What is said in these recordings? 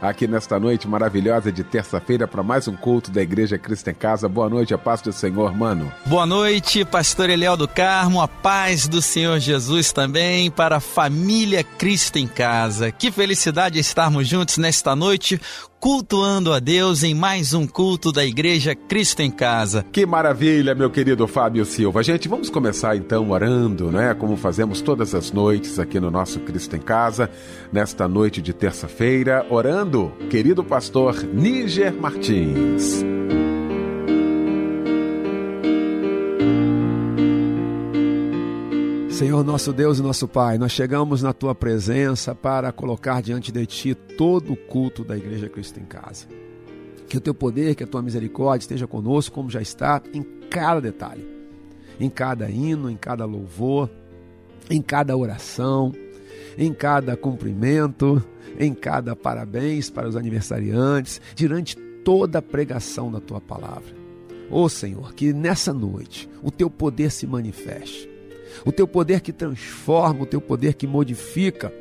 aqui nesta noite maravilhosa de terça-feira para mais um culto da Igreja Cristo em Casa. Boa noite, a paz do Senhor, mano. Boa noite, pastor Eliel do Carmo, a paz do Senhor Jesus também para a família Cristo em Casa. Que felicidade estarmos juntos nesta noite cultuando a Deus em mais um culto da Igreja Cristo em Casa. Que maravilha, meu querido Fábio Silva. Gente, vamos começar então orando, né? Como fazemos todas as noites aqui no nosso Cristo em Casa, nesta noite de terça-feira, orando querido pastor Níger Martins. Senhor nosso Deus e nosso Pai, nós chegamos na tua presença para colocar diante de ti todo o culto da Igreja Cristo em Casa. Que o teu poder, que a tua misericórdia esteja conosco, como já está, em cada detalhe, em cada hino, em cada louvor, em cada oração, em cada cumprimento, em cada parabéns para os aniversariantes, durante toda a pregação da tua palavra. Ó oh, Senhor, que nessa noite o teu poder se manifeste, o teu poder que transforma, o teu poder que modifica.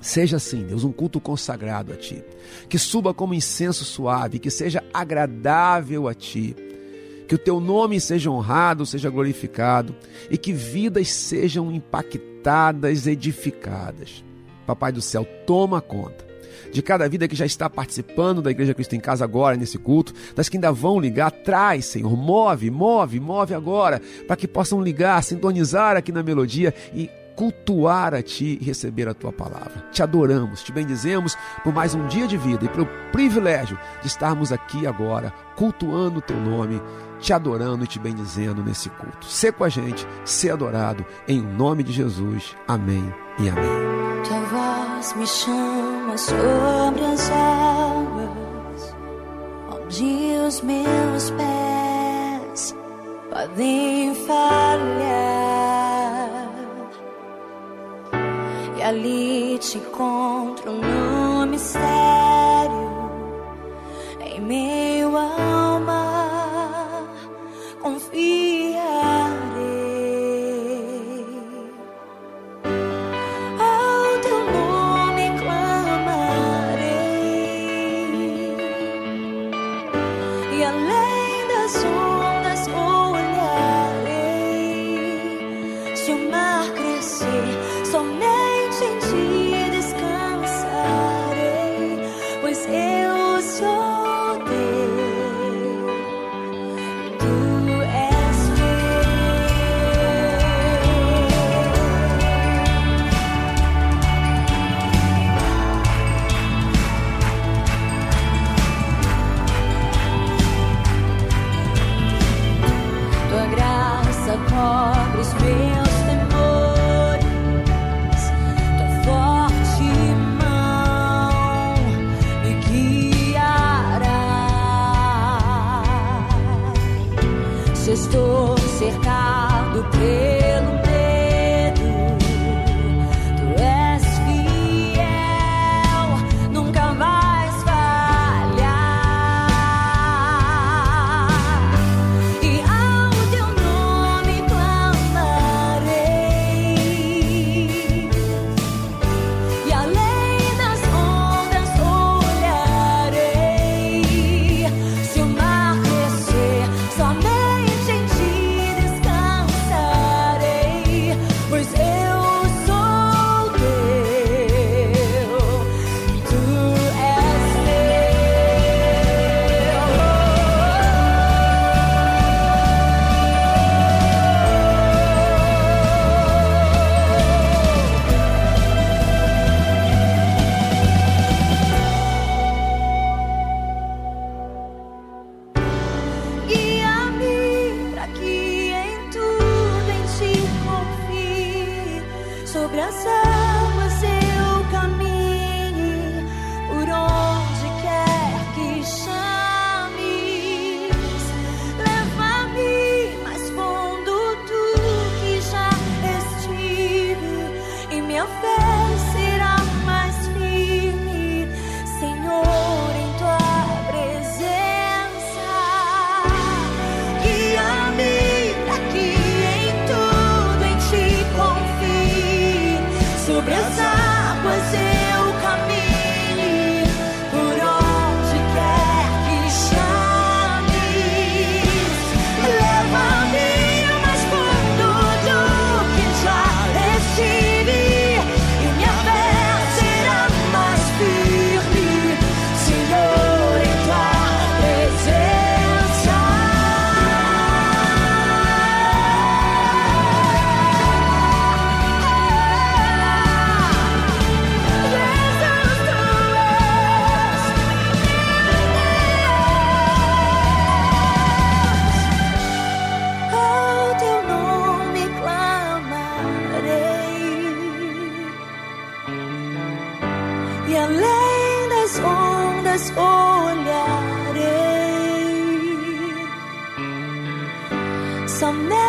Seja assim, Deus, um culto consagrado a Ti, que suba como incenso suave, que seja agradável a Ti, que o Teu nome seja honrado, seja glorificado e que vidas sejam impactadas, edificadas. Papai do céu, toma conta de cada vida que já está participando da Igreja Cristo em Casa agora, nesse culto, das que ainda vão ligar, traz, Senhor, move, move, move agora, para que possam ligar, sintonizar aqui na melodia e cultuar a Ti e receber a Tua palavra. Te adoramos, te bendizemos por mais um dia de vida e pelo privilégio de estarmos aqui agora, cultuando o Teu nome, te adorando e te bendizendo nesse culto. Sê com a gente, sê adorado, em nome de Jesus. Amém e amém. Tua voz me chama sobre as águas, onde os meus pés podem falhar. E ali te encontro no mistério,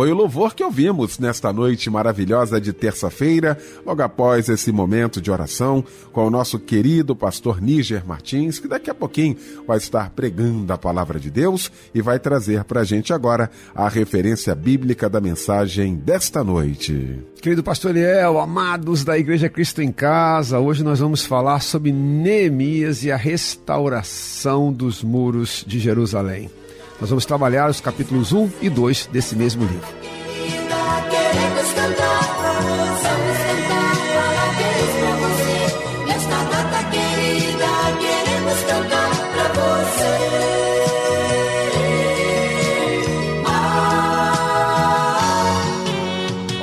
Foi o louvor que ouvimos nesta noite maravilhosa de terça-feira, logo após esse momento de oração com o nosso querido pastor Níger Martins, que daqui a pouquinho vai estar pregando a palavra de Deus e vai trazer para a gente agora a referência bíblica da mensagem desta noite. Querido pastor Eliel, amados da Igreja Cristo em Casa, hoje nós vamos falar sobre Neemias e a restauração dos muros de Jerusalém. Nós vamos trabalhar os capítulos 1 e 2 desse mesmo livro.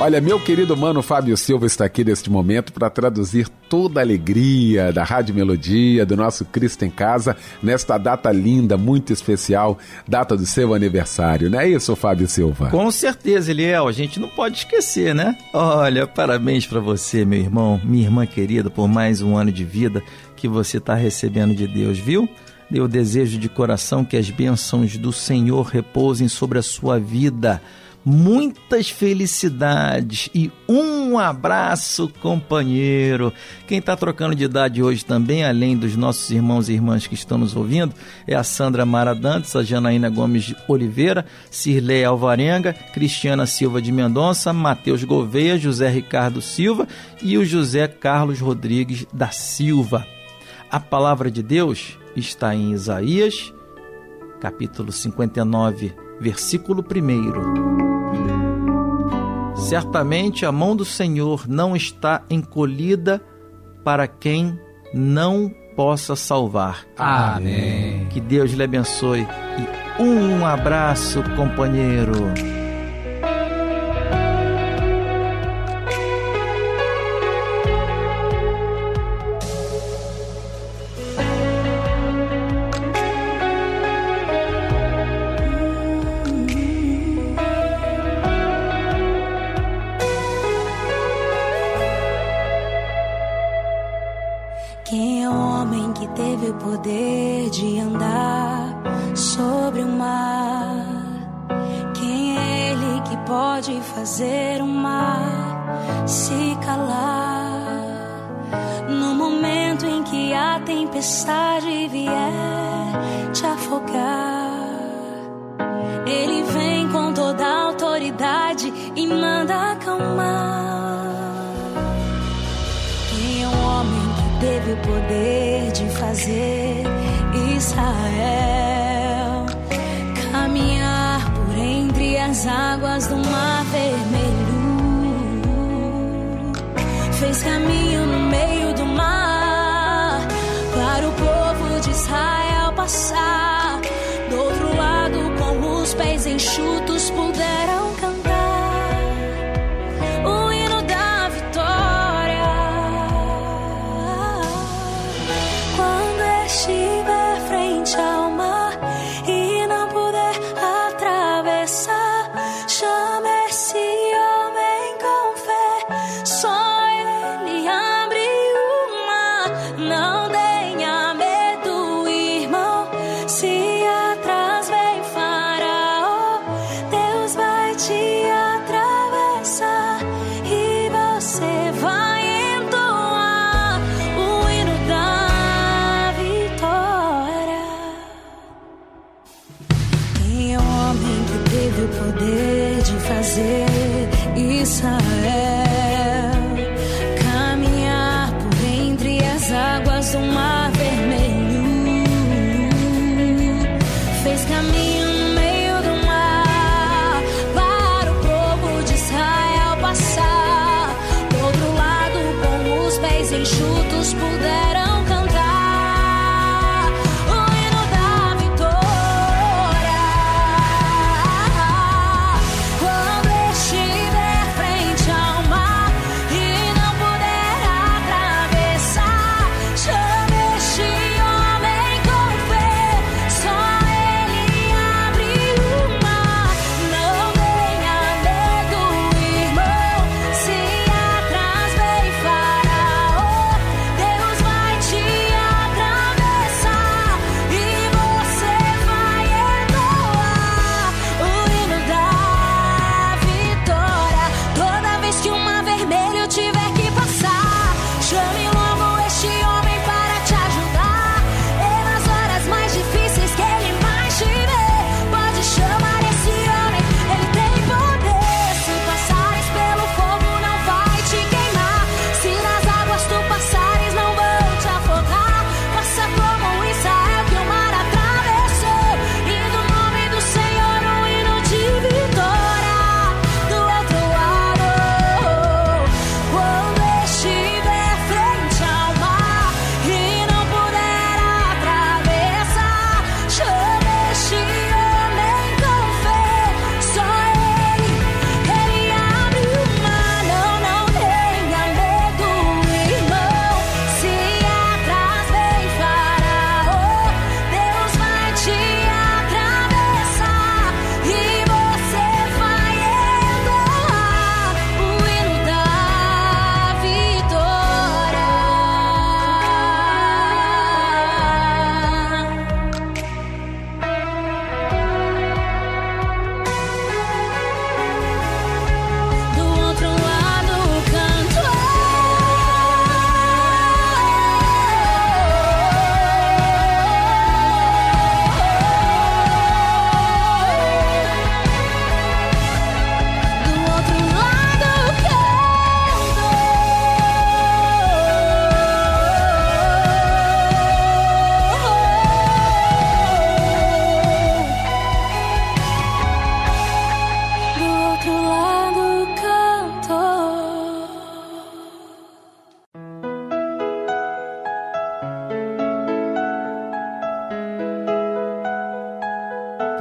Olha, meu querido mano Fábio Silva está aqui neste momento para traduzir toda a alegria da Rádio Melodia, do nosso Cristo em Casa, nesta data linda, muito especial, data do seu aniversário, não é isso, Fábio Silva? Com certeza, Eliel, a gente não pode esquecer, né? Olha, parabéns para você, meu irmão, minha irmã querida, por mais um ano de vida que você está recebendo de Deus, viu? Eu desejo de coração que as bênçãos do Senhor repousem sobre a sua vida muitas felicidades e um abraço, companheiro. Quem está trocando de idade hoje também, além dos nossos irmãos e irmãs que estão nos ouvindo, é a Sandra Maradantes, a Janaína Gomes Oliveira, Cirlei Alvarenga, Cristiana Silva de Mendonça, Matheus Gouveia, José Ricardo Silva e o José Carlos Rodrigues da Silva. A palavra de Deus está em Isaías, capítulo 59, versículo 1. Certamente a mão do Senhor não está encolhida para quem não possa salvar. Amém. Que Deus lhe abençoe e um abraço, companheiro.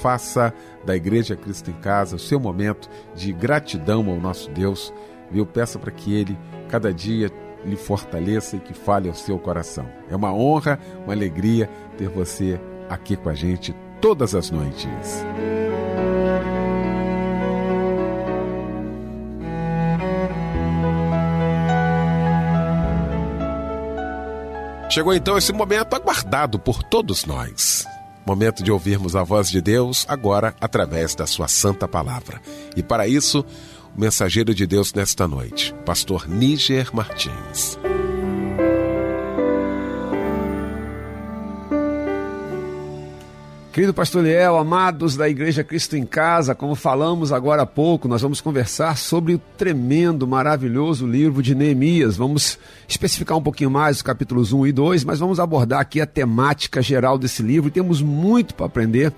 Faça da Igreja Cristo em Casa o seu momento de gratidão ao nosso Deus. Viu? Peça para que Ele cada dia lhe fortaleça e que fale ao seu coração. É uma honra, uma alegria ter você aqui com a gente todas as noites. Chegou então esse momento aguardado por todos nós. Momento de ouvirmos a voz de Deus agora através da sua santa palavra. E para isso, mensageiro de Deus nesta noite, pastor Níger Martins. Querido pastor Liel, amados da Igreja Cristo em Casa, como falamos agora há pouco, nós vamos conversar sobre o tremendo, maravilhoso livro de Neemias. Vamos especificar um pouquinho mais os capítulos 1 e 2, mas vamos abordar aqui a temática geral desse livro temos muito para aprender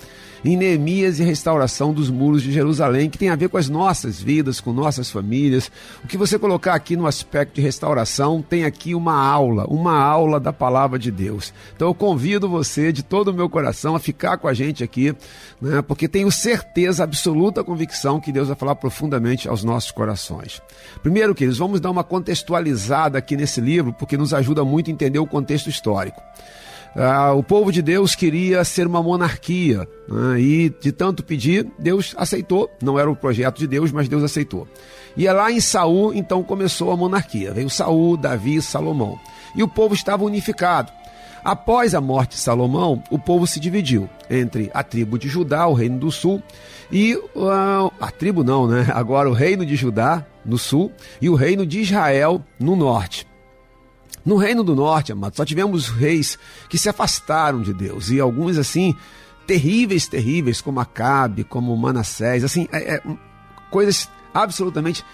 em Neemias e restauração dos muros de Jerusalém, que tem a ver com as nossas vidas, com nossas famílias. O que você colocar aqui no aspecto de restauração tem aqui uma aula, uma aula da palavra de Deus. Então eu convido você de todo o meu coração a ficar com a gente aqui, né, porque tenho certeza, absoluta convicção que Deus vai falar profundamente aos nossos corações. Primeiro, queridos, vamos dar uma contextualizada aqui nesse livro, porque nos ajuda muito a entender o contexto histórico. Ah, o povo de Deus queria ser uma monarquia né? e de tanto pedir, Deus aceitou. Não era o projeto de Deus, mas Deus aceitou. E é lá em Saul, então começou a monarquia. Veio Saul, Davi, Salomão. E o povo estava unificado. Após a morte de Salomão, o povo se dividiu entre a tribo de Judá, o reino do sul, e uh, a tribo não, né? Agora o reino de Judá no sul e o reino de Israel no norte. No Reino do Norte, amados, só tivemos reis que se afastaram de Deus e alguns assim terríveis, terríveis, como Acabe, como Manassés, assim, é, é, coisas absolutamente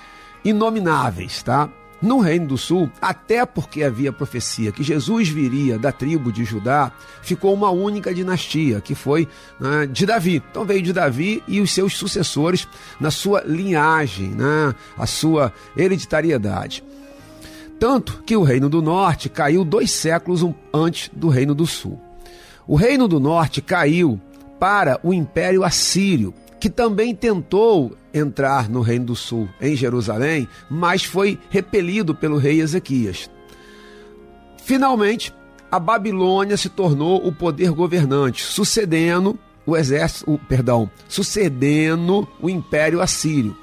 inomináveis, tá? No Reino do Sul, até porque havia profecia que Jesus viria da tribo de Judá, ficou uma única dinastia, que foi né, de Davi. Então veio de Davi e os seus sucessores na sua linhagem, né, a sua hereditariedade. Tanto que o Reino do Norte caiu dois séculos antes do Reino do Sul. O Reino do Norte caiu para o Império Assírio, que também tentou entrar no Reino do Sul, em Jerusalém, mas foi repelido pelo rei Ezequias. Finalmente, a Babilônia se tornou o poder governante, sucedendo o exército, o, perdão, sucedendo o Império Assírio.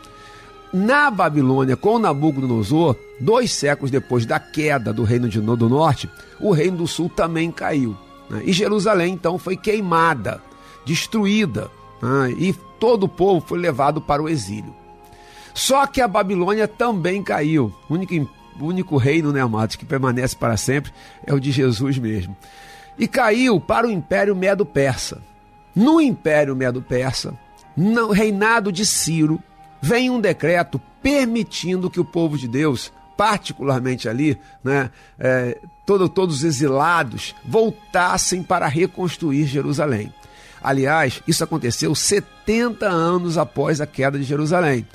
Na Babilônia, com Nabucodonosor, dois séculos depois da queda do Reino de, do Norte, o Reino do Sul também caiu. Né? E Jerusalém, então, foi queimada, destruída, né? e todo o povo foi levado para o exílio. Só que a Babilônia também caiu. O único, único reino, né, amados, que permanece para sempre é o de Jesus mesmo. E caiu para o Império Medo-Persa. No Império Medo-Persa, no reinado de Ciro, vem um decreto permitindo que o povo de Deus, particularmente ali, né, é, todo, todos os exilados, voltassem para reconstruir Jerusalém. Aliás, isso aconteceu 70 anos após a queda de Jerusalém.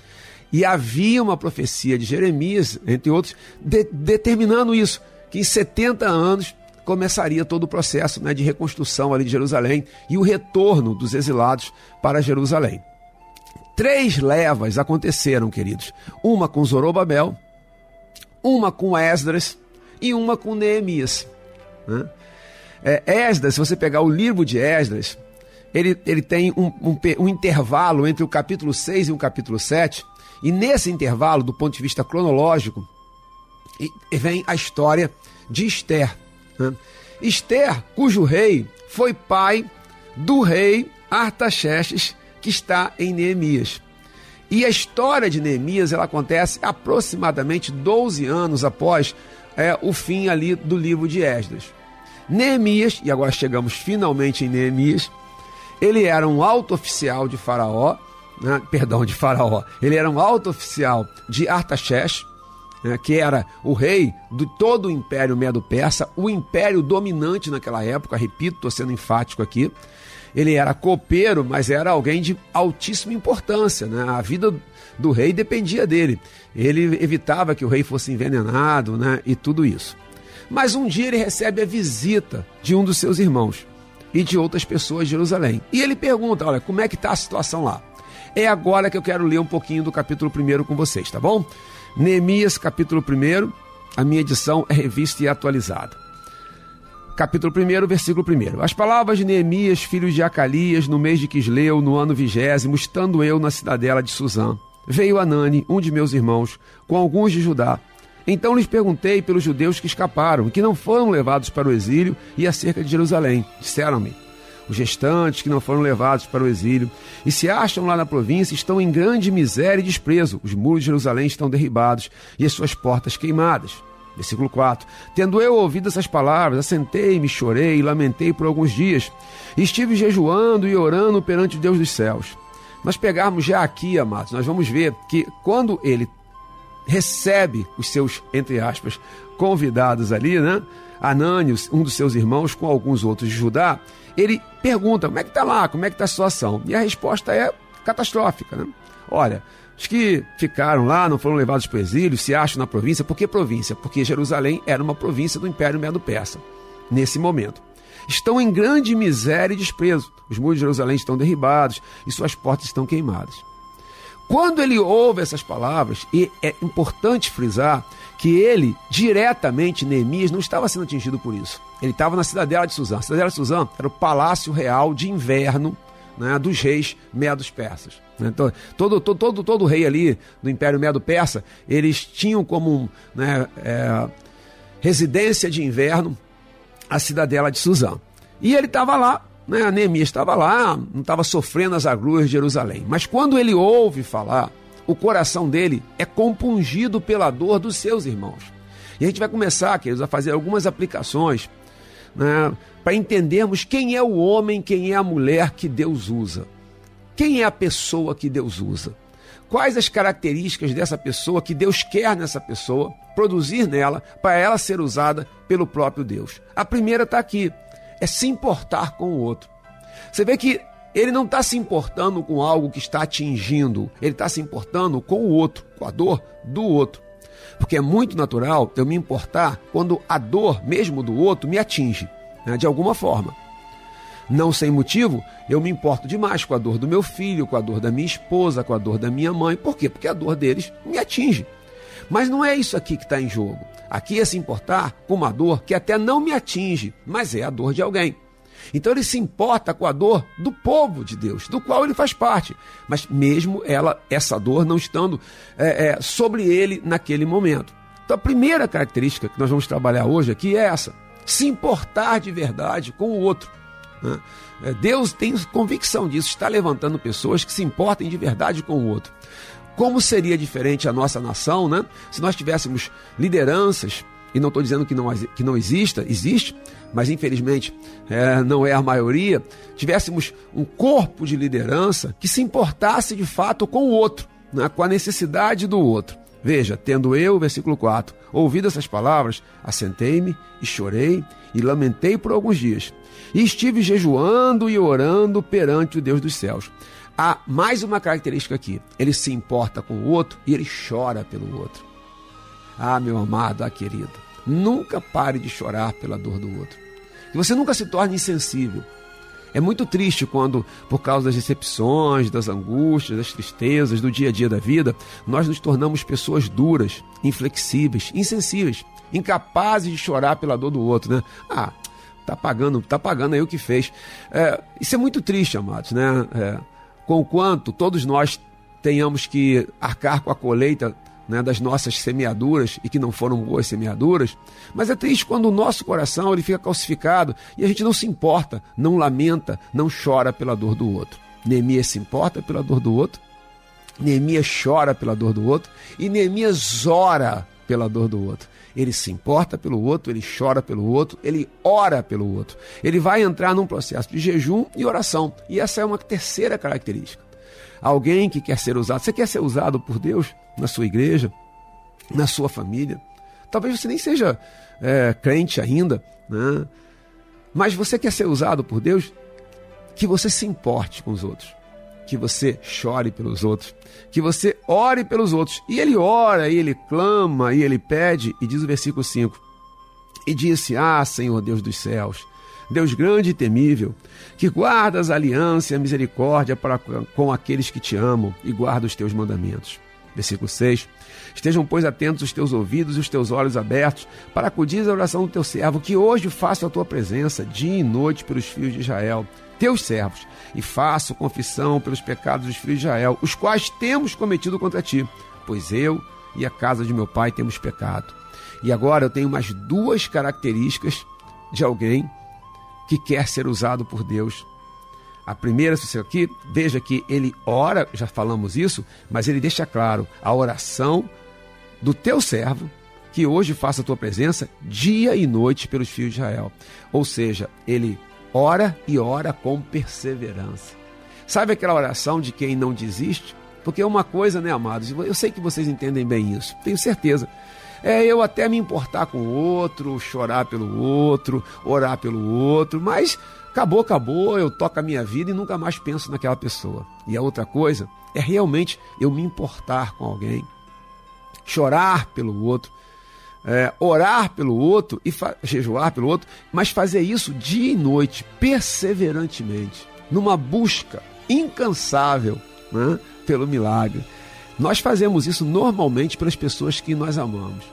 E havia uma profecia de Jeremias, entre outros, de, determinando isso, que em 70 anos começaria todo o processo né, de reconstrução ali de Jerusalém e o retorno dos exilados para Jerusalém. Três levas aconteceram, queridos. Uma com Zorobabel, uma com Esdras e uma com Neemias. Né? É, Esdras, se você pegar o livro de Esdras, ele, ele tem um, um, um intervalo entre o capítulo 6 e o capítulo 7, e nesse intervalo, do ponto de vista cronológico, vem a história de Esther. Né? Esther, cujo rei foi pai do rei Artaxerxes, que está em Neemias. E a história de Neemias ela acontece aproximadamente 12 anos após é, o fim ali do livro de Esdras. Neemias, e agora chegamos finalmente em Neemias, ele era um alto oficial de Faraó, né, perdão, de Faraó. Ele era um alto oficial de Artaxerxes, né, que era o rei de todo o Império Medo-Persa, o império dominante naquela época, repito, estou sendo enfático aqui. Ele era copeiro, mas era alguém de altíssima importância. Né? A vida do rei dependia dele. Ele evitava que o rei fosse envenenado né? e tudo isso. Mas um dia ele recebe a visita de um dos seus irmãos e de outras pessoas de Jerusalém. E ele pergunta: olha, como é que está a situação lá? É agora que eu quero ler um pouquinho do capítulo 1 com vocês, tá bom? Neemias, capítulo 1, a minha edição é revista e atualizada. Capítulo 1, versículo 1. As palavras de Neemias, filho de Acalias, no mês de Quisleu, no ano vigésimo, estando eu na cidadela de Suzã, veio Anani, um de meus irmãos, com alguns de Judá, então lhes perguntei pelos judeus que escaparam, que não foram levados para o exílio e acerca de Jerusalém. Disseram-me: os restantes que não foram levados para o exílio e se acham lá na província estão em grande miséria e desprezo. Os muros de Jerusalém estão derribados e as suas portas queimadas. Versículo 4: Tendo eu ouvido essas palavras, assentei-me, chorei e lamentei por alguns dias. Estive jejuando e orando perante o Deus dos céus. Nós pegarmos já aqui, amados, nós vamos ver que quando ele recebe os seus, entre aspas, convidados ali, né? Anânios, um dos seus irmãos, com alguns outros de Judá, ele pergunta como é que está lá, como é que está a situação. E a resposta é catastrófica. Né? Olha, os que ficaram lá não foram levados para o exílio, se acham na província. Por que província? Porque Jerusalém era uma província do Império Medo-Persa, nesse momento. Estão em grande miséria e desprezo. Os muros de Jerusalém estão derribados e suas portas estão queimadas. Quando ele ouve essas palavras, e é importante frisar que ele, diretamente, Neemias, não estava sendo atingido por isso. Ele estava na cidadela de Suzã. A cidadela de Suzã era o palácio real de inverno né, dos reis medos persas. Então, todo, todo, todo, todo rei ali do Império Medo-Persa, eles tinham como né, é, residência de inverno a cidadela de Suzã. E ele estava lá né? Neemias estava lá, não estava sofrendo as agruras de Jerusalém. Mas quando ele ouve falar, o coração dele é compungido pela dor dos seus irmãos. E a gente vai começar, queridos, a fazer algumas aplicações né, para entendermos quem é o homem, quem é a mulher que Deus usa. Quem é a pessoa que Deus usa? Quais as características dessa pessoa que Deus quer nessa pessoa, produzir nela, para ela ser usada pelo próprio Deus? A primeira está aqui: é se importar com o outro. Você vê que ele não está se importando com algo que está atingindo, ele está se importando com o outro, com a dor do outro. Porque é muito natural eu me importar quando a dor, mesmo do outro, me atinge, né, de alguma forma. Não sem motivo, eu me importo demais com a dor do meu filho, com a dor da minha esposa, com a dor da minha mãe. Por quê? Porque a dor deles me atinge. Mas não é isso aqui que está em jogo. Aqui é se importar com uma dor que até não me atinge, mas é a dor de alguém. Então ele se importa com a dor do povo de Deus, do qual ele faz parte. Mas mesmo ela, essa dor não estando é, é, sobre ele naquele momento. Então a primeira característica que nós vamos trabalhar hoje aqui é essa: se importar de verdade com o outro. Né? É, Deus tem convicção disso, está levantando pessoas que se importem de verdade com o outro. Como seria diferente a nossa nação, né? Se nós tivéssemos lideranças, e não estou dizendo que não, que não exista, existe, mas infelizmente é, não é a maioria, tivéssemos um corpo de liderança que se importasse de fato com o outro, né? com a necessidade do outro. Veja, tendo eu, versículo 4, ouvido essas palavras, assentei-me e chorei e lamentei por alguns dias. E estive jejuando e orando perante o Deus dos céus. Há mais uma característica aqui: ele se importa com o outro e ele chora pelo outro. Ah, meu amado, ah, querido, nunca pare de chorar pela dor do outro. Que você nunca se torne insensível. É muito triste quando, por causa das decepções, das angústias, das tristezas do dia a dia da vida, nós nos tornamos pessoas duras, inflexíveis, insensíveis, incapazes de chorar pela dor do outro, né? Ah, tá pagando, tá pagando aí o que fez. É, isso é muito triste, amados, né? É, com o quanto todos nós tenhamos que arcar com a colheita né, das nossas semeaduras e que não foram boas semeaduras, mas é triste quando o nosso coração ele fica calcificado e a gente não se importa, não lamenta, não chora pela dor do outro. Neemias se importa pela dor do outro, Neemias chora pela dor do outro e Neemias ora pela dor do outro. Ele se importa pelo outro, ele chora pelo outro, ele ora pelo outro. Ele vai entrar num processo de jejum e oração. E essa é uma terceira característica. Alguém que quer ser usado. Você quer ser usado por Deus na sua igreja, na sua família? Talvez você nem seja é, crente ainda, né? mas você quer ser usado por Deus? Que você se importe com os outros que você chore pelos outros, que você ore pelos outros. E ele ora, e ele clama, e ele pede, e diz o versículo 5: E disse: Ah, Senhor Deus dos céus, Deus grande e temível, que guardas a aliança e a misericórdia para com aqueles que te amam e guardam os teus mandamentos. Versículo 6. Estejam, pois, atentos os teus ouvidos e os teus olhos abertos para acudir a oração do teu servo, que hoje faça a tua presença dia e noite pelos filhos de Israel, teus servos, e faço confissão pelos pecados dos filhos de Israel, os quais temos cometido contra ti, pois eu e a casa de meu pai temos pecado. E agora eu tenho mais duas características de alguém que quer ser usado por Deus. A primeira, se você aqui, veja que ele ora, já falamos isso, mas ele deixa claro a oração do teu servo, que hoje faça a tua presença dia e noite pelos filhos de Israel. Ou seja, ele ora e ora com perseverança. Sabe aquela oração de quem não desiste? Porque é uma coisa, né, amados? Eu sei que vocês entendem bem isso, tenho certeza. É eu até me importar com o outro, chorar pelo outro, orar pelo outro, mas acabou, acabou, eu toco a minha vida e nunca mais penso naquela pessoa. E a outra coisa é realmente eu me importar com alguém, chorar pelo outro, é, orar pelo outro e jejuar pelo outro, mas fazer isso dia e noite, perseverantemente, numa busca incansável né, pelo milagre. Nós fazemos isso normalmente pelas pessoas que nós amamos,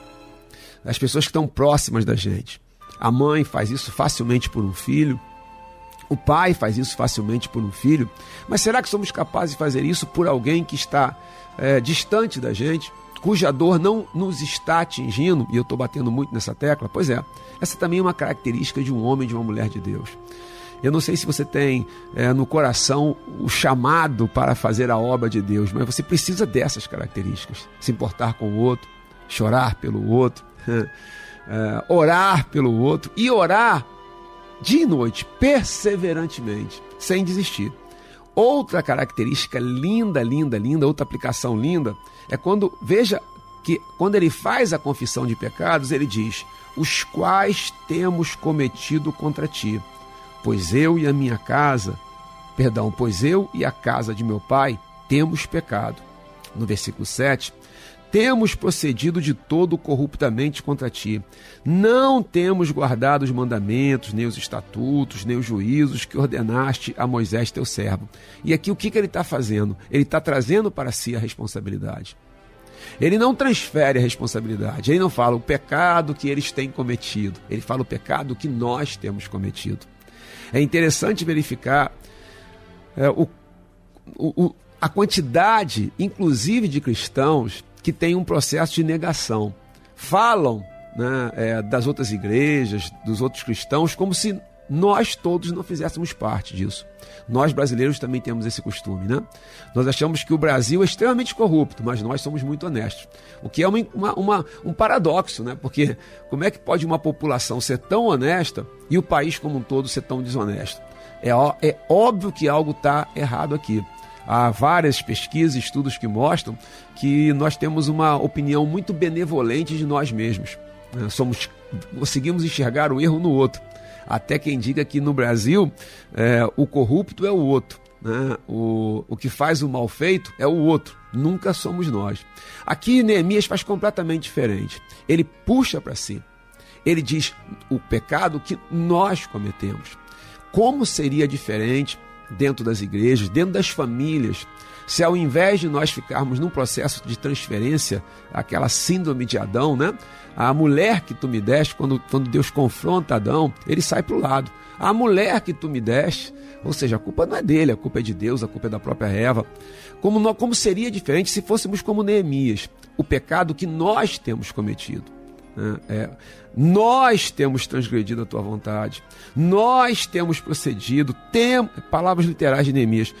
as pessoas que estão próximas da gente. A mãe faz isso facilmente por um filho, o pai faz isso facilmente por um filho, mas será que somos capazes de fazer isso por alguém que está é, distante da gente? Cuja dor não nos está atingindo, e eu estou batendo muito nessa tecla, pois é, essa também é uma característica de um homem de uma mulher de Deus. Eu não sei se você tem é, no coração o chamado para fazer a obra de Deus, mas você precisa dessas características: se importar com o outro, chorar pelo outro, é, orar pelo outro e orar dia e noite, perseverantemente, sem desistir. Outra característica linda, linda, linda, outra aplicação linda, é quando, veja que quando ele faz a confissão de pecados, ele diz: Os quais temos cometido contra ti, pois eu e a minha casa, perdão, pois eu e a casa de meu pai temos pecado. No versículo 7, temos procedido de todo corruptamente contra ti. Não temos guardado os mandamentos, nem os estatutos, nem os juízos que ordenaste a Moisés, teu servo. E aqui o que, que ele está fazendo? Ele está trazendo para si a responsabilidade. Ele não transfere a responsabilidade, ele não fala o pecado que eles têm cometido, ele fala o pecado que nós temos cometido. É interessante verificar é, o, o, a quantidade, inclusive, de cristãos que têm um processo de negação. Falam né, é, das outras igrejas, dos outros cristãos, como se nós todos não fizéssemos parte disso. Nós brasileiros também temos esse costume, né? Nós achamos que o Brasil é extremamente corrupto, mas nós somos muito honestos. O que é uma, uma, um paradoxo, né? Porque como é que pode uma população ser tão honesta e o país como um todo ser tão desonesto? É, é óbvio que algo está errado aqui. Há várias pesquisas estudos que mostram que nós temos uma opinião muito benevolente de nós mesmos. Somos, conseguimos enxergar o erro no outro. Até quem diga que no Brasil é, o corrupto é o outro. Né? O, o que faz o mal feito é o outro, nunca somos nós. Aqui Neemias faz completamente diferente. Ele puxa para si, ele diz o pecado que nós cometemos. Como seria diferente dentro das igrejas, dentro das famílias, se ao invés de nós ficarmos num processo de transferência, aquela síndrome de Adão, né? A mulher que tu me deste, quando, quando Deus confronta Adão, ele sai para o lado. A mulher que tu me deste, ou seja, a culpa não é dele, a culpa é de Deus, a culpa é da própria Eva. Como, como seria diferente se fôssemos como Neemias, o pecado que nós temos cometido. Né? É, nós temos transgredido a tua vontade, nós temos procedido, tem, palavras literais de Neemias,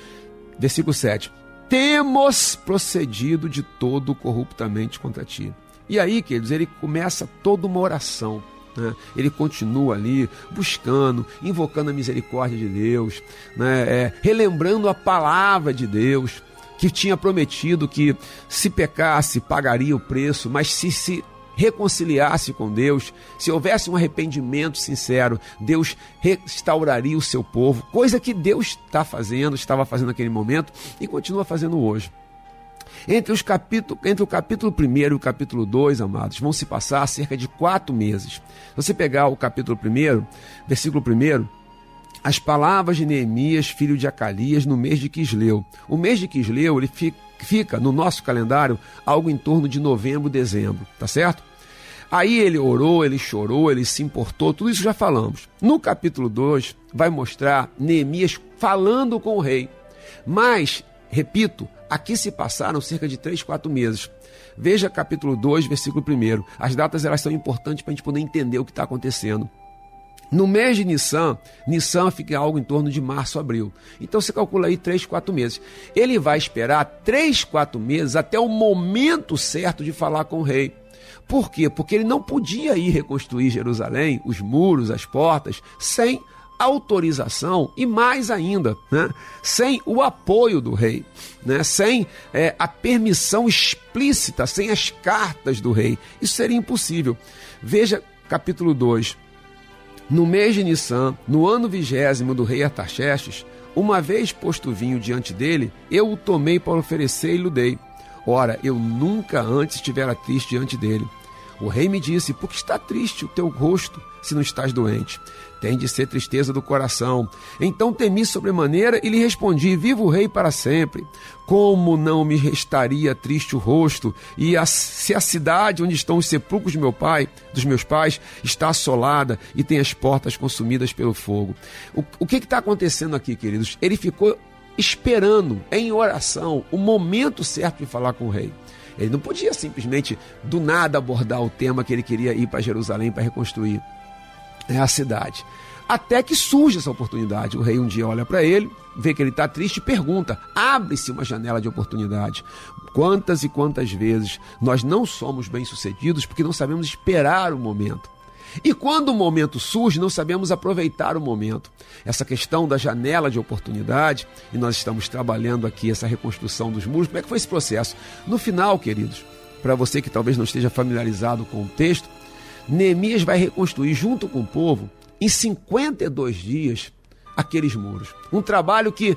versículo 7, temos procedido de todo corruptamente contra ti. E aí, queridos, ele começa toda uma oração. Né? Ele continua ali buscando, invocando a misericórdia de Deus, né? é, relembrando a palavra de Deus, que tinha prometido que se pecasse, pagaria o preço, mas se se reconciliasse com Deus, se houvesse um arrependimento sincero, Deus restauraria o seu povo, coisa que Deus está fazendo, estava fazendo naquele momento e continua fazendo hoje. Entre, os capítulo, entre o capítulo 1 e o capítulo 2, amados, vão se passar cerca de quatro meses. Se você pegar o capítulo 1, versículo 1, as palavras de Neemias, filho de Acalias, no mês de Quisleu. O mês de Quisleu, ele fica, fica no nosso calendário algo em torno de novembro, dezembro, tá certo? Aí ele orou, ele chorou, ele se importou, tudo isso já falamos. No capítulo 2, vai mostrar Neemias falando com o rei. Mas, repito, Aqui se passaram cerca de 3, 4 meses. Veja capítulo 2, versículo 1. As datas elas são importantes para a gente poder entender o que está acontecendo. No mês de Nissan, Nissan fica algo em torno de março, abril. Então você calcula aí 3, 4 meses. Ele vai esperar 3, 4 meses até o momento certo de falar com o rei. Por quê? Porque ele não podia ir reconstruir Jerusalém, os muros, as portas, sem autorização e mais ainda, né, sem o apoio do rei, né, sem é, a permissão explícita, sem as cartas do rei. Isso seria impossível. Veja capítulo 2. No mês de Nissan, no ano vigésimo do rei Artaxerxes, uma vez posto vinho diante dele, eu o tomei para oferecer e lhe dei. Ora, eu nunca antes estivera triste diante dele. O rei me disse: Por que está triste o teu rosto se não estás doente? tem de ser tristeza do coração. Então temi sobremaneira e lhe respondi: Viva o rei para sempre. Como não me restaria triste o rosto, e a, se a cidade onde estão os sepulcros de meu pai, dos meus pais, está assolada e tem as portas consumidas pelo fogo. O, o que está acontecendo aqui, queridos? Ele ficou esperando, em oração, o momento certo de falar com o rei. Ele não podia simplesmente do nada abordar o tema que ele queria ir para Jerusalém para reconstruir é a cidade. Até que surge essa oportunidade. O rei um dia olha para ele, vê que ele está triste e pergunta: abre-se uma janela de oportunidade. Quantas e quantas vezes nós não somos bem-sucedidos porque não sabemos esperar o momento. E quando o momento surge, não sabemos aproveitar o momento. Essa questão da janela de oportunidade, e nós estamos trabalhando aqui essa reconstrução dos muros, como é que foi esse processo? No final, queridos, para você que talvez não esteja familiarizado com o texto, Neemias vai reconstruir junto com o povo, em 52 dias, aqueles muros. Um trabalho que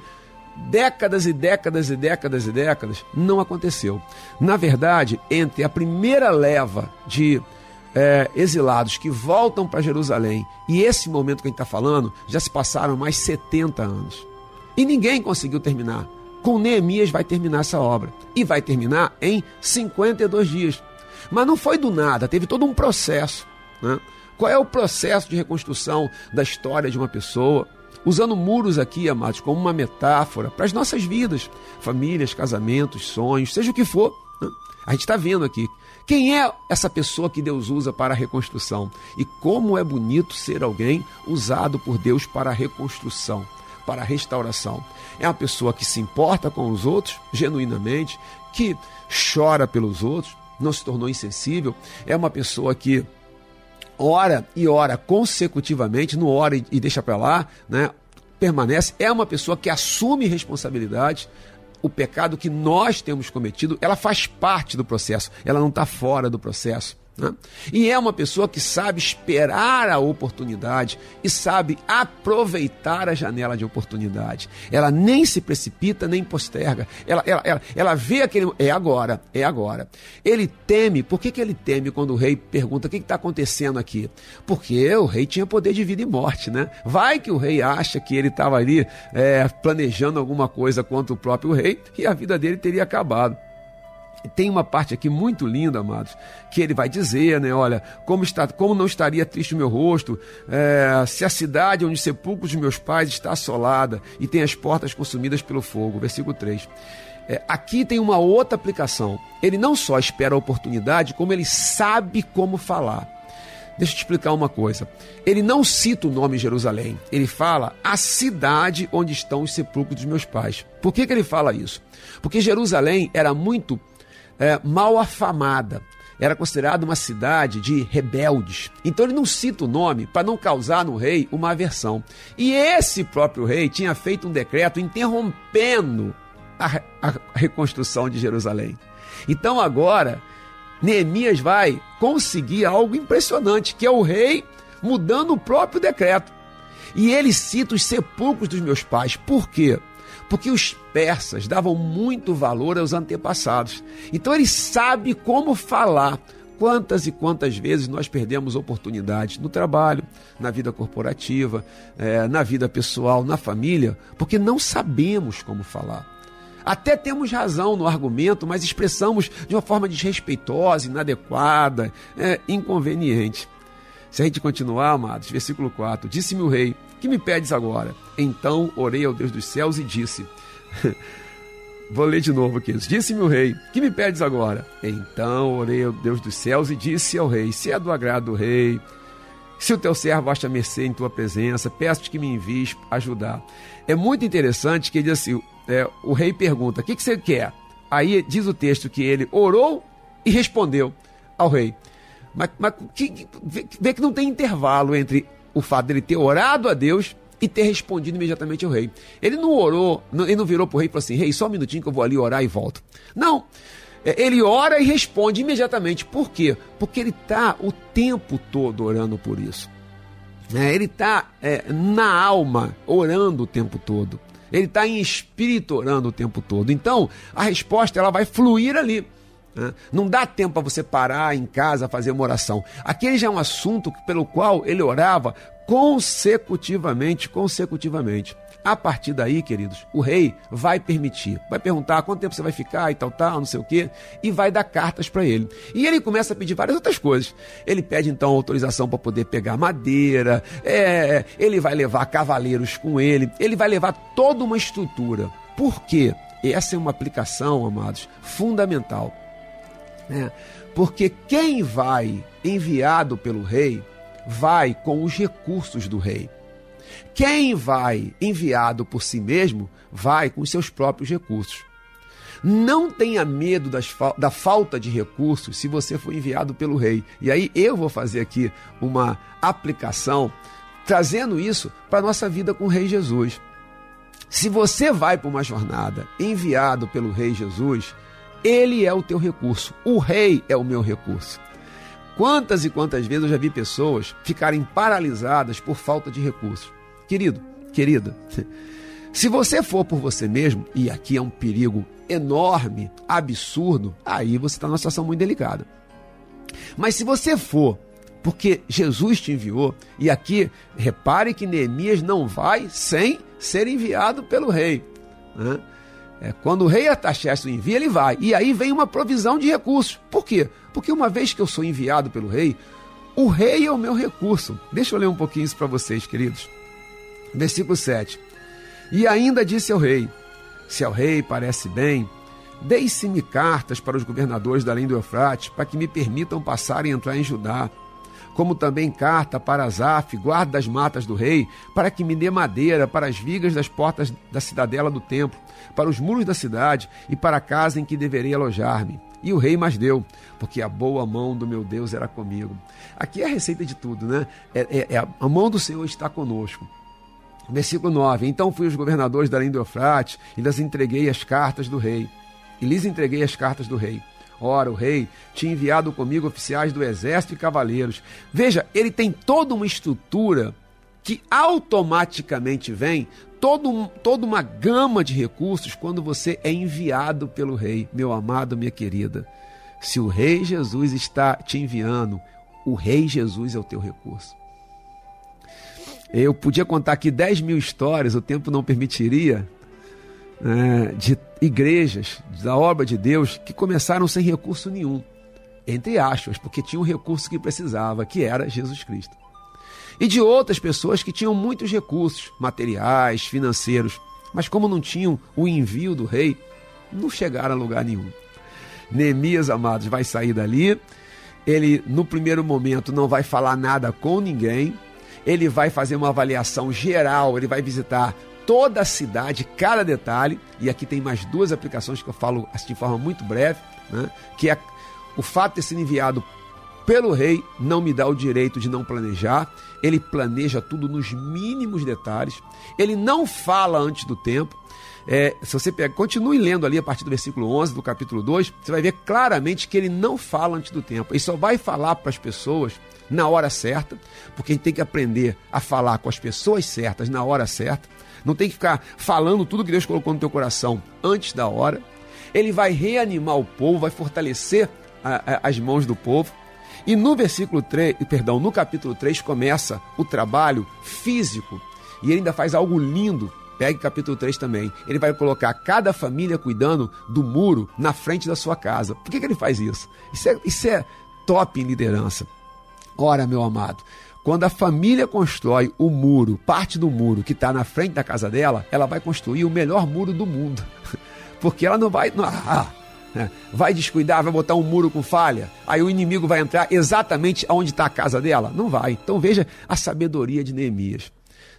décadas e décadas e décadas e décadas não aconteceu. Na verdade, entre a primeira leva de é, exilados que voltam para Jerusalém e esse momento que a gente está falando, já se passaram mais 70 anos. E ninguém conseguiu terminar. Com Neemias vai terminar essa obra. E vai terminar em 52 dias. Mas não foi do nada, teve todo um processo. Né? Qual é o processo de reconstrução da história de uma pessoa? Usando muros aqui, amados, como uma metáfora para as nossas vidas, famílias, casamentos, sonhos, seja o que for. A gente está vendo aqui quem é essa pessoa que Deus usa para a reconstrução? E como é bonito ser alguém usado por Deus para a reconstrução, para a restauração. É uma pessoa que se importa com os outros genuinamente, que chora pelos outros, não se tornou insensível, é uma pessoa que ora e ora consecutivamente, não ora e deixa para lá, né? permanece, é uma pessoa que assume responsabilidade, o pecado que nós temos cometido, ela faz parte do processo, ela não está fora do processo. Né? E é uma pessoa que sabe esperar a oportunidade e sabe aproveitar a janela de oportunidade. Ela nem se precipita, nem posterga. Ela, ela, ela, ela vê aquele. É agora, é agora. Ele teme. Por que, que ele teme quando o rei pergunta o que está acontecendo aqui? Porque o rei tinha poder de vida e morte, né? Vai que o rei acha que ele estava ali é, planejando alguma coisa contra o próprio rei e a vida dele teria acabado tem uma parte aqui muito linda, amados, que ele vai dizer, né? Olha, como, está, como não estaria triste o meu rosto é, se a cidade onde sepulcro os meus pais está assolada e tem as portas consumidas pelo fogo. Versículo 3. É, aqui tem uma outra aplicação. Ele não só espera a oportunidade, como ele sabe como falar. Deixa eu te explicar uma coisa. Ele não cita o nome Jerusalém. Ele fala a cidade onde estão os sepulcros dos meus pais. Por que, que ele fala isso? Porque Jerusalém era muito é, mal afamada. Era considerada uma cidade de rebeldes. Então ele não cita o nome para não causar no rei uma aversão. E esse próprio rei tinha feito um decreto interrompendo a, a reconstrução de Jerusalém. Então agora Neemias vai conseguir algo impressionante, que é o rei mudando o próprio decreto. E ele cita os sepulcros dos meus pais. Por quê? Porque os persas davam muito valor aos antepassados. Então ele sabe como falar. Quantas e quantas vezes nós perdemos oportunidades no trabalho, na vida corporativa, é, na vida pessoal, na família, porque não sabemos como falar. Até temos razão no argumento, mas expressamos de uma forma desrespeitosa, inadequada, é, inconveniente. Se a gente continuar, amados, versículo 4: Disse-me o rei: Que me pedes agora? Então orei ao Deus dos céus e disse. Vou ler de novo aqui. Disse-me o rei: Que me pedes agora? Então orei ao Deus dos céus e disse ao rei: Se é do agrado do rei, se o teu servo acha mercê em tua presença, peço-te que me envies ajudar. É muito interessante que ele assim: é, o rei pergunta: O que, que você quer? Aí diz o texto que ele orou e respondeu ao rei. Mas, mas que, vê que não tem intervalo entre o fato dele ter orado a Deus e ter respondido imediatamente ao rei. Ele não orou, ele não virou para o rei e falou assim: Rei, só um minutinho que eu vou ali orar e volto. Não. É, ele ora e responde imediatamente. Por quê? Porque ele está o tempo todo orando por isso. É, ele está é, na alma orando o tempo todo. Ele está em espírito orando o tempo todo. Então, a resposta ela vai fluir ali. Né? Não dá tempo para você parar em casa, fazer uma oração. Aquele já é um assunto pelo qual ele orava consecutivamente, consecutivamente. A partir daí, queridos, o rei vai permitir, vai perguntar quanto tempo você vai ficar e tal, tal, não sei o quê, e vai dar cartas para ele. E ele começa a pedir várias outras coisas. Ele pede então autorização para poder pegar madeira, é, ele vai levar cavaleiros com ele, ele vai levar toda uma estrutura. Por quê? Essa é uma aplicação, amados, fundamental né? Porque quem vai enviado pelo rei vai com os recursos do rei. Quem vai enviado por si mesmo, vai com seus próprios recursos. Não tenha medo das, da falta de recursos se você for enviado pelo rei. E aí eu vou fazer aqui uma aplicação trazendo isso para a nossa vida com o Rei Jesus. Se você vai para uma jornada enviado pelo Rei Jesus, ele é o teu recurso. O Rei é o meu recurso. Quantas e quantas vezes eu já vi pessoas ficarem paralisadas por falta de recursos. Querido, querida, se você for por você mesmo, e aqui é um perigo enorme, absurdo, aí você está numa situação muito delicada. Mas se você for porque Jesus te enviou, e aqui repare que Neemias não vai sem ser enviado pelo rei. Né? É, quando o rei Artaxerxes envia, ele vai. E aí vem uma provisão de recursos. Por quê? Porque uma vez que eu sou enviado pelo rei, o rei é o meu recurso. Deixa eu ler um pouquinho isso para vocês, queridos. Versículo 7. E ainda disse ao rei: Se ao rei parece bem, deixe-me cartas para os governadores da além do Eufrates, para que me permitam passar e entrar em Judá como também carta para Azaf, guarda das matas do rei, para que me dê madeira para as vigas das portas da cidadela do templo, para os muros da cidade e para a casa em que deverei alojar-me. E o rei mais deu, porque a boa mão do meu Deus era comigo. Aqui é a receita de tudo, né? É, é, é a mão do Senhor está conosco. Versículo 9: Então fui os governadores da além do Eufrates e lhes entreguei as cartas do rei. E lhes entreguei as cartas do rei. Ora, o rei tinha enviado comigo oficiais do exército e cavaleiros. Veja, ele tem toda uma estrutura que automaticamente vem todo, toda uma gama de recursos quando você é enviado pelo rei, meu amado, minha querida. Se o rei Jesus está te enviando, o rei Jesus é o teu recurso. Eu podia contar aqui 10 mil histórias, o tempo não permitiria, né, de igrejas da obra de Deus que começaram sem recurso nenhum, entre aspas, porque tinham o recurso que precisava, que era Jesus Cristo. E de outras pessoas que tinham muitos recursos, materiais, financeiros, mas como não tinham o envio do rei, não chegaram a lugar nenhum. Neemias, amados, vai sair dali. Ele, no primeiro momento, não vai falar nada com ninguém. Ele vai fazer uma avaliação geral, ele vai visitar toda a cidade, cada detalhe. E aqui tem mais duas aplicações que eu falo assim, de forma muito breve, né? que é o fato de sido enviado pelo rei não me dá o direito de não planejar. Ele planeja tudo nos mínimos detalhes. Ele não fala antes do tempo. É, se você pega, continue lendo ali a partir do versículo 11 do capítulo 2, você vai ver claramente que ele não fala antes do tempo. Ele só vai falar para as pessoas na hora certa, porque a gente tem que aprender a falar com as pessoas certas na hora certa. Não tem que ficar falando tudo que Deus colocou no teu coração antes da hora. Ele vai reanimar o povo, vai fortalecer a, a, as mãos do povo. E no versículo 3, perdão, no capítulo 3 começa o trabalho físico. E ele ainda faz algo lindo. Pegue capítulo 3 também. Ele vai colocar cada família cuidando do muro na frente da sua casa. Por que, que ele faz isso? Isso é, isso é top em liderança. Ora, meu amado, quando a família constrói o muro, parte do muro que está na frente da casa dela, ela vai construir o melhor muro do mundo. Porque ela não vai. Não, ah, né? vai descuidar, vai botar um muro com falha, aí o inimigo vai entrar exatamente onde está a casa dela? Não vai. Então veja a sabedoria de Neemias.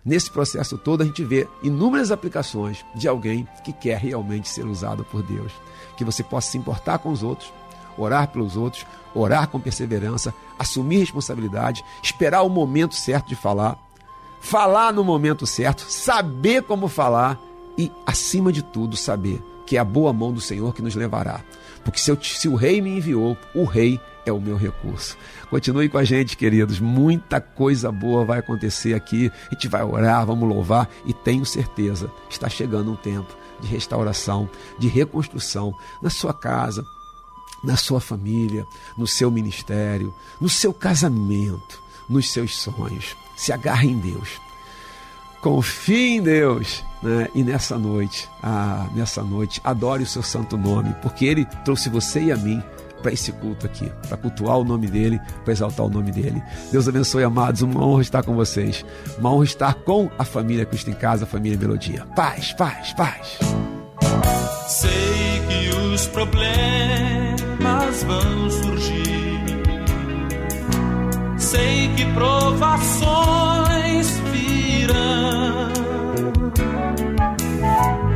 Nesse processo todo, a gente vê inúmeras aplicações de alguém que quer realmente ser usado por Deus. Que você possa se importar com os outros, orar pelos outros, orar com perseverança, assumir responsabilidade, esperar o momento certo de falar, falar no momento certo, saber como falar e, acima de tudo, saber que é a boa mão do Senhor que nos levará. Porque se, eu, se o rei me enviou, o rei é o meu recurso. Continue com a gente, queridos. Muita coisa boa vai acontecer aqui. A gente vai orar, vamos louvar e tenho certeza, está chegando um tempo de restauração, de reconstrução na sua casa, na sua família, no seu ministério, no seu casamento, nos seus sonhos. Se agarre em Deus. Confie em Deus. Né? E nessa noite, ah, nessa noite, adore o seu santo nome, porque Ele trouxe você e a mim para esse culto aqui, para cultuar o nome dele, para exaltar o nome dele. Deus abençoe, amados. Uma honra estar com vocês. Uma honra estar com a família Cristo em Casa, a família Melodia. Paz, paz, paz. Sei que os problemas vão surgir. Sei que provações virão.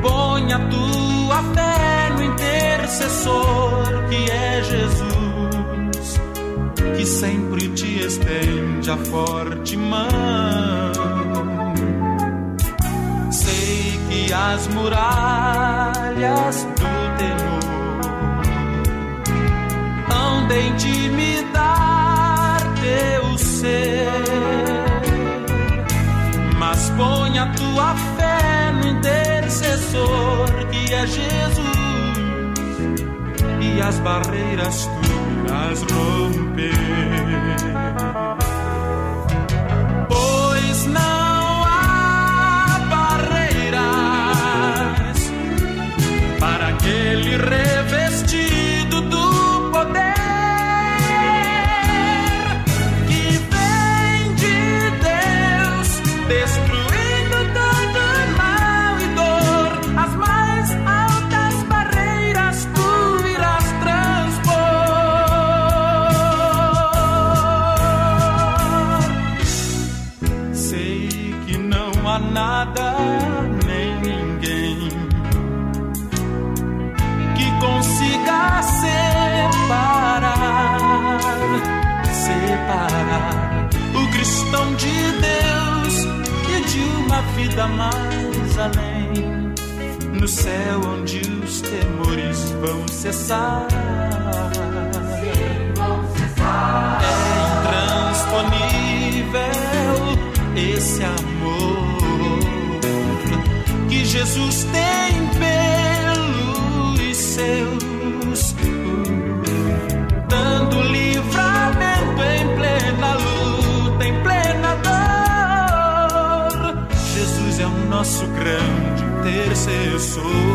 Põe a tua fé no intercessor que é Jesus, que sempre te estende a forte mão. Sei que as muralhas do temor hão de intimidar teu ser, mas põe a tua fé no intercessor que é Jesus e as barreiras tu irás romper. Pois não há barreiras para aquele revestido vida mais além. No céu onde os temores vão cessar. É intransponível esse amor que Jesus tem pelos seus, intercessor.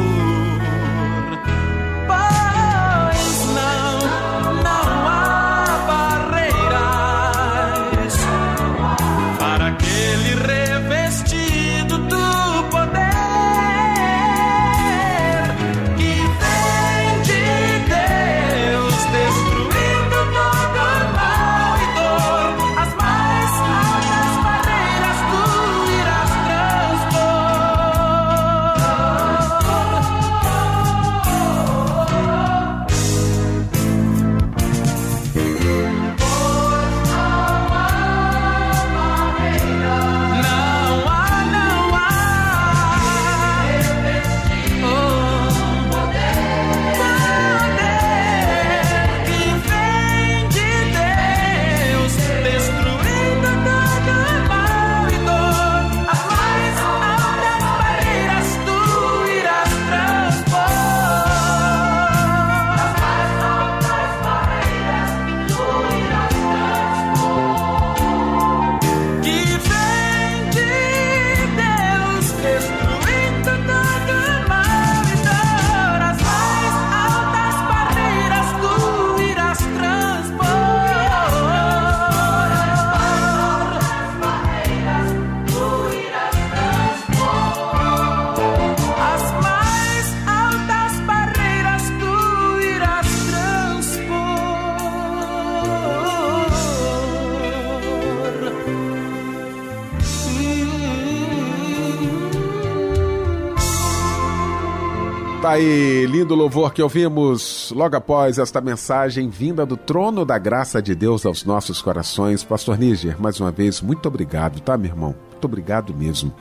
Tá aí, lindo louvor que ouvimos logo após esta mensagem vinda do trono da graça de Deus aos nossos corações. Pastor Níger, mais uma vez, muito obrigado, tá, meu irmão? Muito obrigado mesmo.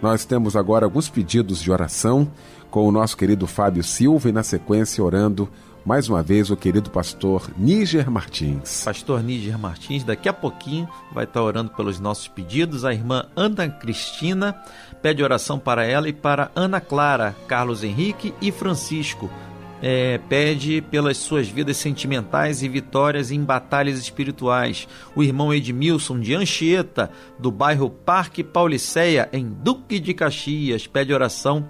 Nós temos agora alguns pedidos de oração com o nosso querido Fábio Silva e, na sequência, orando mais uma vez o querido pastor Níger Martins. Pastor Níger Martins, daqui a pouquinho vai estar orando pelos nossos pedidos. A irmã Ana Cristina pede oração para ela e para Ana Clara, Carlos Henrique e Francisco. É, pede pelas suas vidas sentimentais e vitórias em batalhas espirituais. O irmão Edmilson de Anchieta, do bairro Parque Pauliceia, em Duque de Caxias, pede oração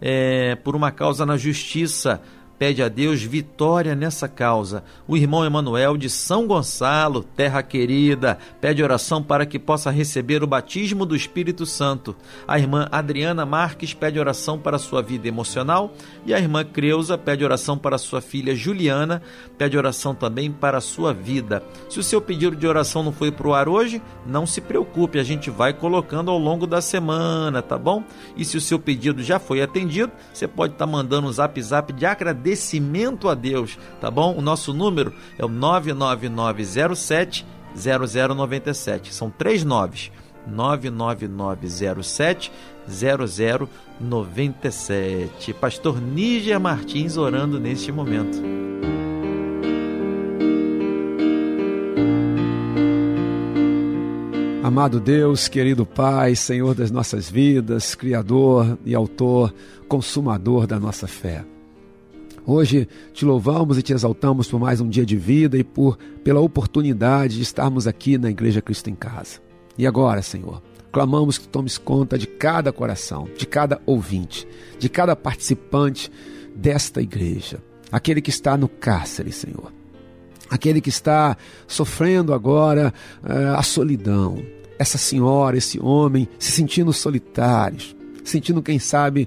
é, por uma causa na justiça pede a Deus vitória nessa causa. O irmão Emanuel de São Gonçalo, terra querida, pede oração para que possa receber o batismo do Espírito Santo. A irmã Adriana Marques pede oração para sua vida emocional e a irmã Creuza pede oração para sua filha Juliana, pede oração também para sua vida. Se o seu pedido de oração não foi para o ar hoje, não se preocupe, a gente vai colocando ao longo da semana, tá bom? E se o seu pedido já foi atendido, você pode estar mandando um zap zap de agradecimento agradecimento a Deus, tá bom? O nosso número é o 99907 0097. São três noves. 99907 0097. Pastor Níger Martins orando neste momento. Amado Deus, querido Pai, Senhor das nossas vidas, Criador e Autor, Consumador da nossa fé. Hoje te louvamos e te exaltamos por mais um dia de vida e por pela oportunidade de estarmos aqui na Igreja Cristo em Casa. E agora, Senhor, clamamos que tomes conta de cada coração, de cada ouvinte, de cada participante desta igreja, aquele que está no cárcere, Senhor aquele que está sofrendo agora uh, a solidão, essa senhora, esse homem se sentindo solitários, sentindo, quem sabe,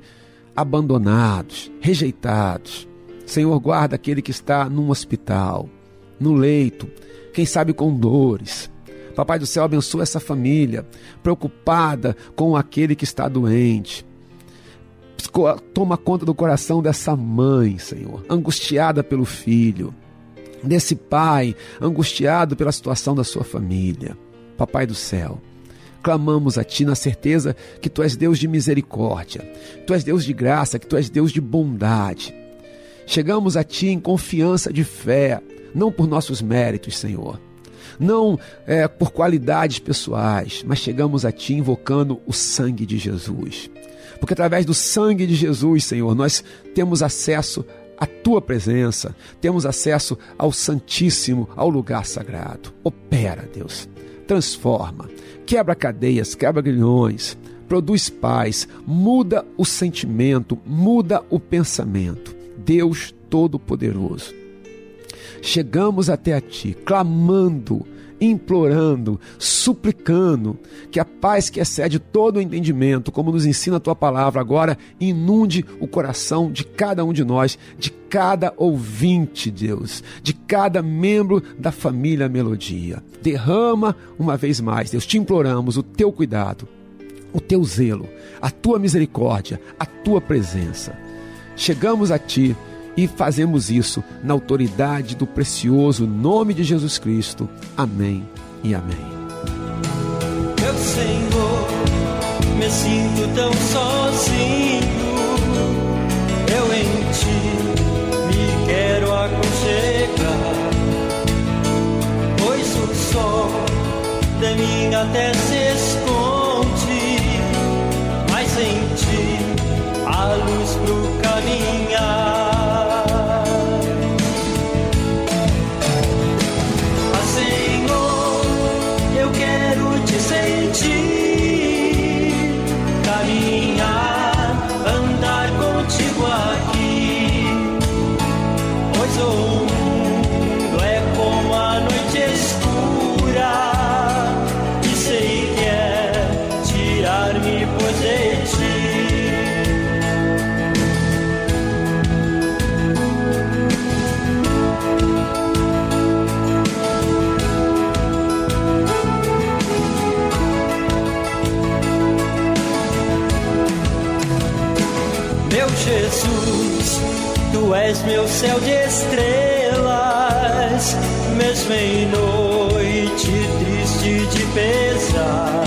abandonados, rejeitados. Senhor, guarda aquele que está num hospital, no leito, quem sabe com dores. Papai do céu, abençoa essa família, preocupada com aquele que está doente. Toma conta do coração dessa mãe, Senhor, angustiada pelo filho, desse pai, angustiado pela situação da sua família. Papai do céu, clamamos a Ti na certeza que Tu és Deus de misericórdia, Tu és Deus de graça, que Tu és Deus de bondade. Chegamos a Ti em confiança de fé, não por nossos méritos, Senhor, não é, por qualidades pessoais, mas chegamos a Ti invocando o sangue de Jesus. Porque através do sangue de Jesus, Senhor, nós temos acesso à tua presença, temos acesso ao Santíssimo, ao lugar sagrado. Opera, Deus transforma, quebra cadeias, quebra grilhões, produz paz, muda o sentimento, muda o pensamento. Deus Todo-Poderoso. Chegamos até a Ti, clamando implorando, suplicando que a paz que excede todo o entendimento, como nos ensina a tua palavra agora, inunde o coração de cada um de nós, de cada ouvinte, Deus, de cada membro da família Melodia. Derrama uma vez mais, Deus, te imploramos o teu cuidado, o teu zelo, a tua misericórdia, a tua presença. Chegamos a ti e fazemos isso na autoridade do precioso nome de Jesus Cristo. Amém e amém. Meu Senhor, me sinto tão sozinho. Eu em ti me quero aconchegar, pois o sol de minha terra se esconde, mas em ti a luz morning. És meu céu de estrelas, mesmo em noite triste de pesar.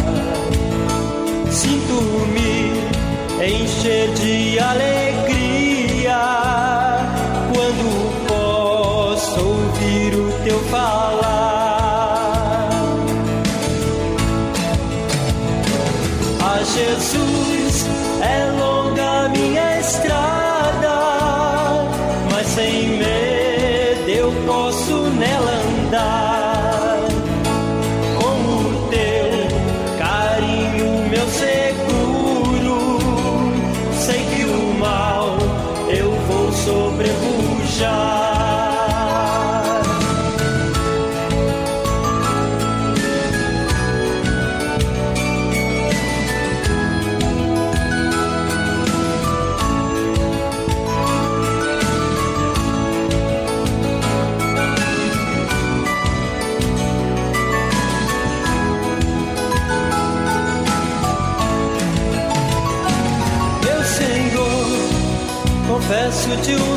Sinto-me encher de alegria quando posso ouvir o teu falar. A Jesus é longa confesso-te o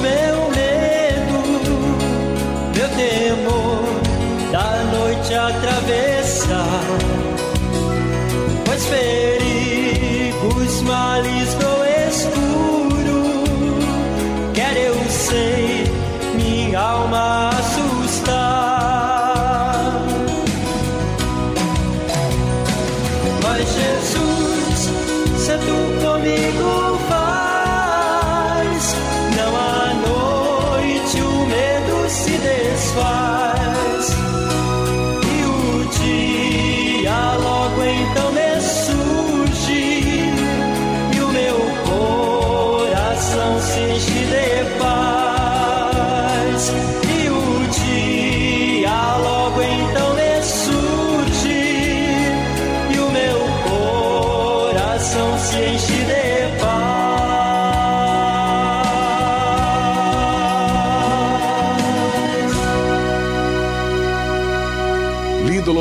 coração se enche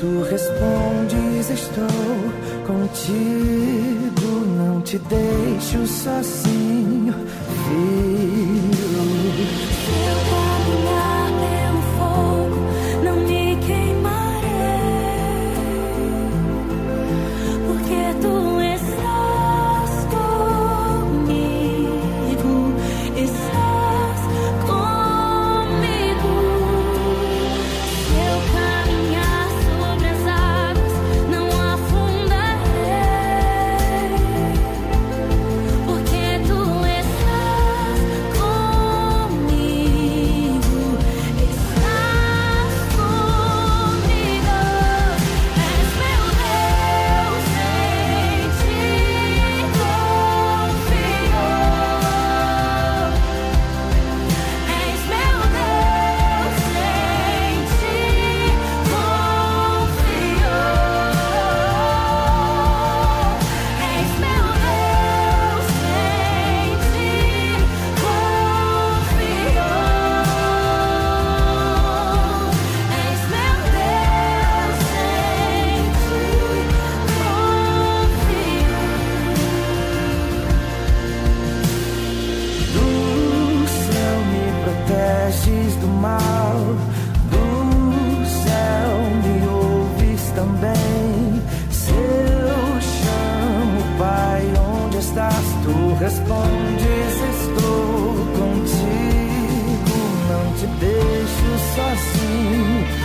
Tu respondes, estou contigo. Não te deixo sozinho, filho. Sozinho, filho.